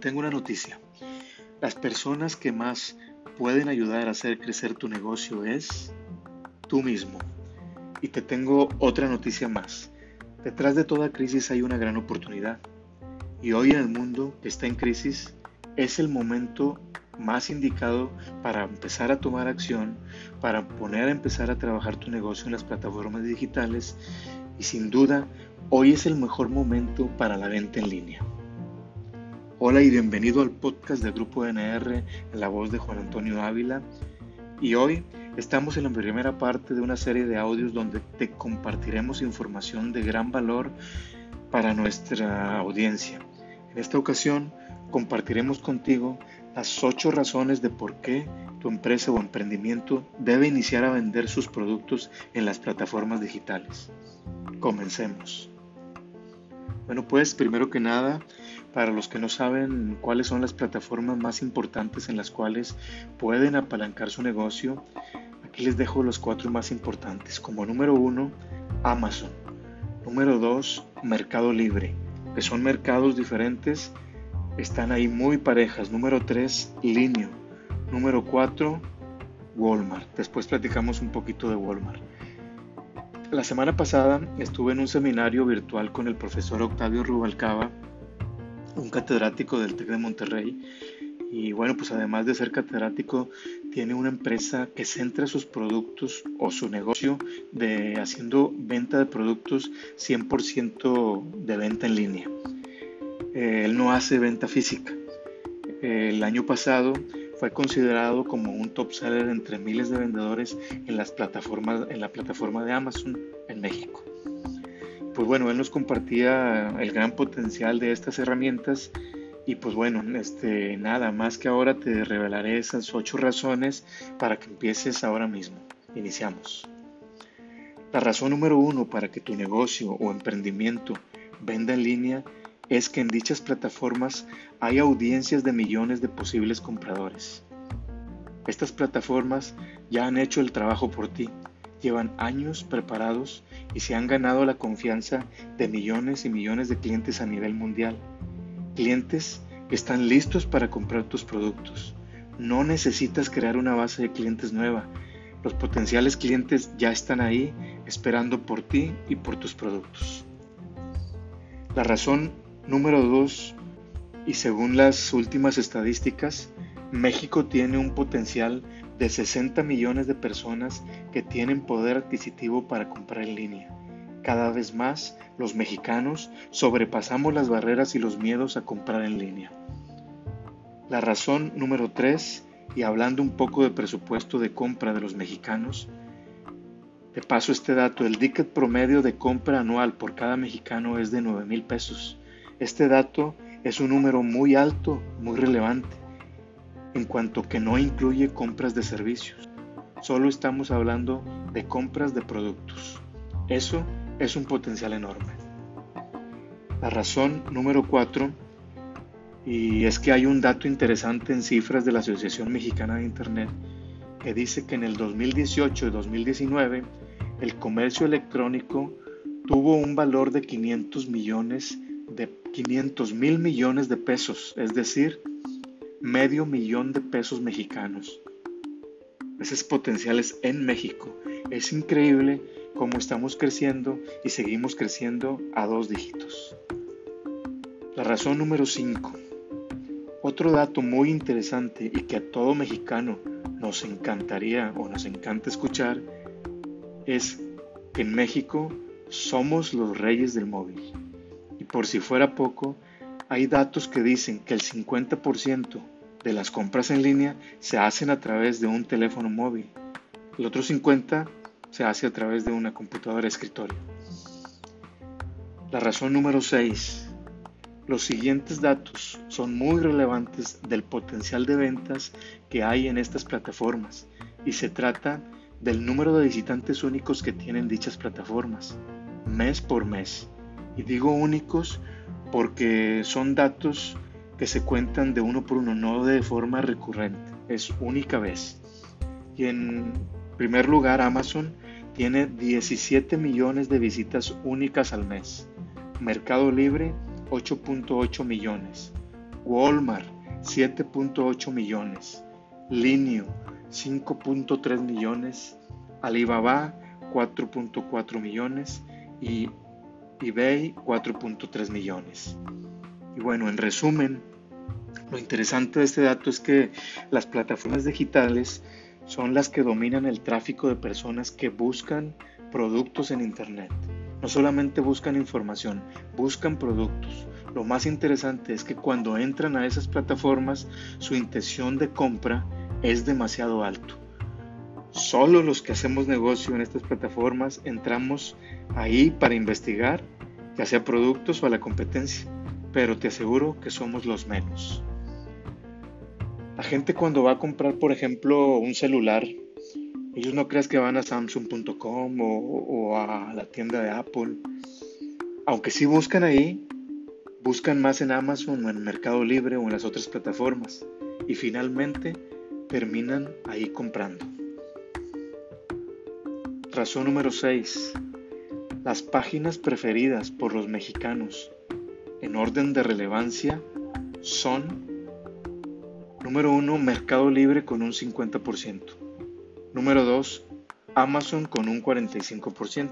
tengo una noticia. Las personas que más pueden ayudar a hacer crecer tu negocio es tú mismo. Y te tengo otra noticia más. Detrás de toda crisis hay una gran oportunidad. Y hoy en el mundo que está en crisis es el momento más indicado para empezar a tomar acción, para poner a empezar a trabajar tu negocio en las plataformas digitales y sin duda hoy es el mejor momento para la venta en línea. Hola y bienvenido al podcast del Grupo NR en la voz de Juan Antonio Ávila y hoy estamos en la primera parte de una serie de audios donde te compartiremos información de gran valor para nuestra audiencia. En esta ocasión compartiremos contigo las ocho razones de por qué tu empresa o emprendimiento debe iniciar a vender sus productos en las plataformas digitales. Comencemos. Bueno, pues primero que nada, para los que no saben cuáles son las plataformas más importantes en las cuales pueden apalancar su negocio, aquí les dejo los cuatro más importantes. Como número uno, Amazon. Número dos, Mercado Libre, que son mercados diferentes están ahí muy parejas. Número 3, Linio. Número 4, Walmart. Después platicamos un poquito de Walmart. La semana pasada estuve en un seminario virtual con el profesor Octavio Rubalcaba, un catedrático del TEC de Monterrey. Y bueno, pues además de ser catedrático, tiene una empresa que centra sus productos o su negocio de haciendo venta de productos 100% de venta en línea. Eh, él no hace venta física. el año pasado fue considerado como un top seller entre miles de vendedores en las plataformas en la plataforma de Amazon en México. Pues bueno, él nos compartía el gran potencial de estas herramientas y pues bueno, este nada más que ahora te revelaré esas ocho razones para que empieces ahora mismo. Iniciamos. La razón número uno para que tu negocio o emprendimiento venda en línea es que en dichas plataformas hay audiencias de millones de posibles compradores. Estas plataformas ya han hecho el trabajo por ti, llevan años preparados y se han ganado la confianza de millones y millones de clientes a nivel mundial. Clientes que están listos para comprar tus productos. No necesitas crear una base de clientes nueva. Los potenciales clientes ya están ahí esperando por ti y por tus productos. La razón Número 2. Y según las últimas estadísticas, México tiene un potencial de 60 millones de personas que tienen poder adquisitivo para comprar en línea. Cada vez más los mexicanos sobrepasamos las barreras y los miedos a comprar en línea. La razón número 3, y hablando un poco de presupuesto de compra de los mexicanos, de paso este dato, el ticket promedio de compra anual por cada mexicano es de 9 mil pesos. Este dato es un número muy alto, muy relevante, en cuanto que no incluye compras de servicios. Solo estamos hablando de compras de productos. Eso es un potencial enorme. La razón número cuatro, y es que hay un dato interesante en cifras de la Asociación Mexicana de Internet, que dice que en el 2018 y 2019 el comercio electrónico tuvo un valor de 500 millones de 500 mil millones de pesos, es decir, medio millón de pesos mexicanos. Esos potenciales en México. Es increíble cómo estamos creciendo y seguimos creciendo a dos dígitos. La razón número 5. Otro dato muy interesante y que a todo mexicano nos encantaría o nos encanta escuchar es que en México somos los reyes del móvil por si fuera poco, hay datos que dicen que el 50% de las compras en línea se hacen a través de un teléfono móvil. El otro 50% se hace a través de una computadora escritorio. La razón número 6. Los siguientes datos son muy relevantes del potencial de ventas que hay en estas plataformas y se trata del número de visitantes únicos que tienen dichas plataformas, mes por mes. Y digo únicos porque son datos que se cuentan de uno por uno, no de forma recurrente, es única vez. Y en primer lugar, Amazon tiene 17 millones de visitas únicas al mes. Mercado Libre, 8.8 millones. Walmart 7.8 millones, Linio 5.3 millones, Alibaba 4.4 millones y eBay 4.3 millones. Y bueno, en resumen, lo interesante de este dato es que las plataformas digitales son las que dominan el tráfico de personas que buscan productos en Internet. No solamente buscan información, buscan productos. Lo más interesante es que cuando entran a esas plataformas, su intención de compra es demasiado alto. Solo los que hacemos negocio en estas plataformas entramos ahí para investigar, ya sea productos o a la competencia, pero te aseguro que somos los menos. La gente cuando va a comprar, por ejemplo, un celular, ellos no crees que van a samsung.com o, o, a la tienda de Apple. Aunque sí buscan ahí, buscan más en Amazon o en Mercado Libre o en las otras plataformas. Y finalmente terminan ahí comprando. Razón número 6. Las páginas preferidas por los mexicanos en orden de relevancia son Número 1, Mercado Libre con un 50%. Número 2, Amazon con un 45%.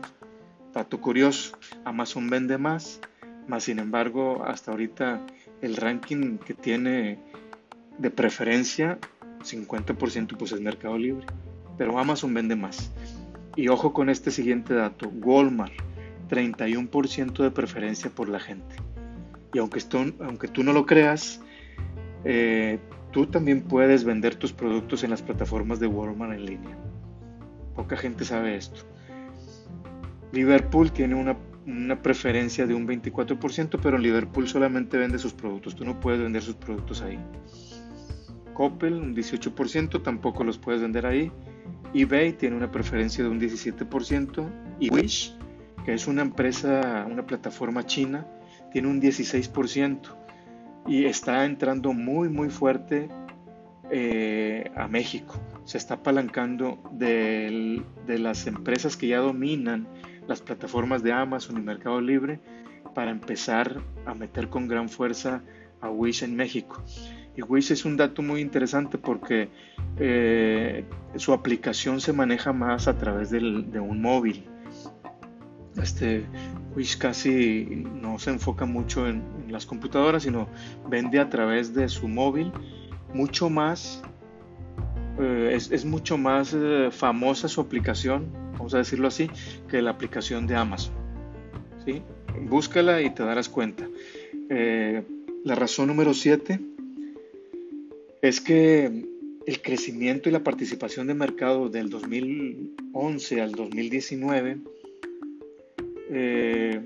Dato curioso, Amazon vende más, más sin embargo hasta ahorita el ranking que tiene de preferencia 50% pues es Mercado Libre, pero Amazon vende más. Y ojo con este siguiente dato, Walmart, 31% de preferencia por la gente. Y aunque, esto, aunque tú no lo creas, eh, tú también puedes vender tus productos en las plataformas de Walmart en línea. Poca gente sabe esto. Liverpool tiene una, una preferencia de un 24%, pero Liverpool solamente vende sus productos. Tú no puedes vender sus productos ahí. Coppel, un 18%, tampoco los puedes vender ahí eBay tiene una preferencia de un 17% y Wish, que es una empresa, una plataforma china, tiene un 16% y está entrando muy muy fuerte eh, a México. Se está apalancando de, las empresas que ya dominan las plataformas de Amazon y Mercado Libre para empezar a meter con gran fuerza a Wish en México. Y Wish es un dato muy interesante porque eh, su aplicación se maneja más a través de un móvil. Este Wish casi no se enfoca mucho en, las computadoras, sino vende a través de su móvil mucho más. Eh, es, mucho más eh, famosa su aplicación, vamos a decirlo así, que la aplicación de Amazon. ¿sí? Búscala y te darás cuenta. la razón número 7 es que el crecimiento y la participación de mercado del 2011 al 2019 eh,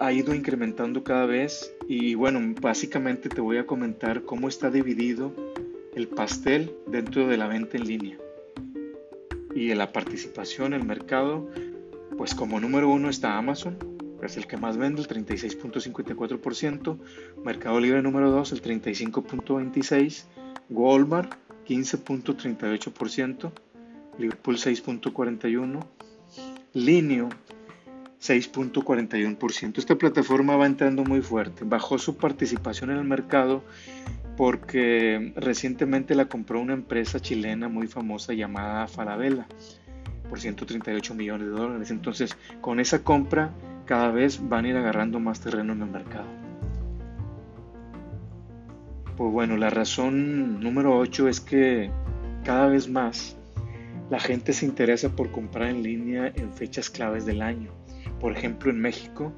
ha ido incrementando cada vez y bueno, básicamente te voy a comentar cómo está dividido el pastel dentro de la venta en línea. Y en la participación en el mercado, pues como número uno está Amazon, es el que más vende, el 36.54%, Mercado Libre número 2, el 35.26%, Walmart 15.38%, Liverpool 6.41%, Linio 6.41%. Esta plataforma va entrando muy fuerte. Bajó su participación en el mercado porque recientemente la compró una empresa chilena muy famosa llamada Falabella por 138 millones de dólares. Entonces, con esa compra cada vez van a ir agarrando más terreno en el mercado. Pues bueno, la razón número 8 es que cada vez más la gente se interesa por comprar en línea en fechas claves del año. Por ejemplo, en México,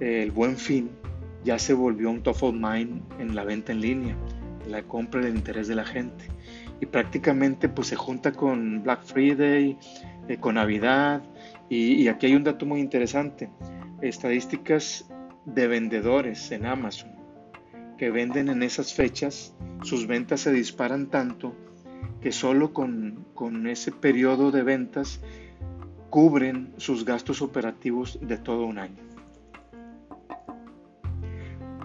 el buen fin ya se volvió un top of mind en la venta en línea, la compra y el interés de la gente. Y prácticamente pues se junta con Black Friday, eh, con Navidad. y aquí hay un dato muy interesante estadísticas de vendedores en Amazon que venden en esas fechas, sus ventas se disparan tanto que solo con, ese periodo de ventas cubren sus gastos operativos de todo un año.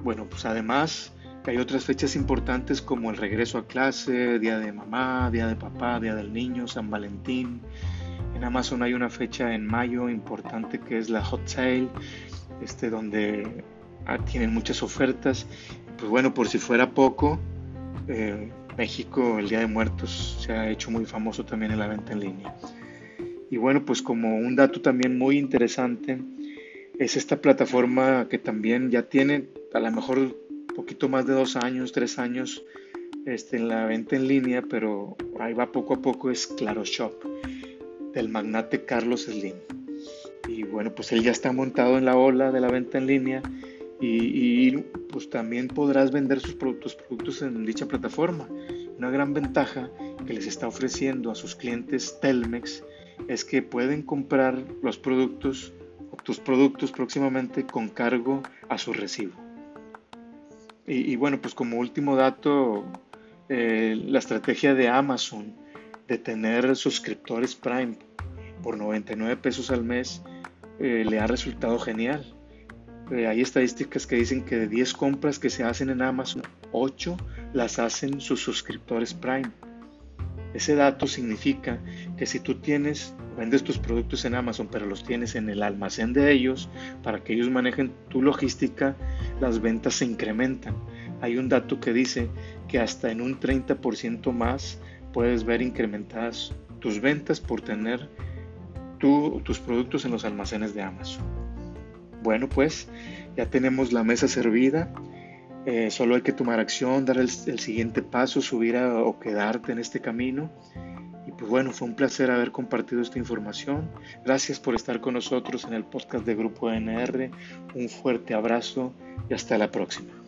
Bueno, pues además hay otras fechas importantes como el regreso a clase, día de mamá, día de papá, día del niño, San Valentín, en Amazon hay una fecha en mayo importante que es la Hot Sale, este, donde ah, tienen muchas ofertas. pues bueno, por si fuera poco, eh, México, el Día de Muertos, se ha hecho muy famoso también en la venta en línea. Y bueno, pues como un dato también muy interesante, es esta plataforma que también ya tiene a lo mejor un poquito más de dos años, tres años este, en la venta en línea, pero ahí va poco a poco, es Claro Shop, del magnate Carlos Slim. Y bueno, pues él ya está montado en la ola de la venta en línea y, pues también podrás vender sus productos, productos en dicha plataforma. Una gran ventaja que les está ofreciendo a sus clientes Telmex es que pueden comprar los productos o tus productos próximamente con cargo a su recibo. Y, bueno, pues como último dato, eh, la estrategia de Amazon de tener suscriptores Prime por 99 pesos al mes eh, le ha resultado genial. Eh, hay estadísticas que dicen que de 10 compras que se hacen en Amazon, 8 las hacen sus suscriptores Prime. Ese dato significa que si tú tienes, vendes tus productos en Amazon, pero los tienes en el almacén de ellos, para que ellos manejen tu logística, las ventas se incrementan. Hay un dato que dice que hasta en un 30% más puedes ver incrementadas tus ventas por tener tus productos en los almacenes de Amazon. Bueno, pues ya tenemos la mesa servida. Eh, solo hay que tomar acción, dar el, siguiente paso, subir o quedarte en este camino. Y pues bueno, fue un placer haber compartido esta información. Gracias por estar con nosotros en el podcast de Grupo NR. Un fuerte abrazo y hasta la próxima.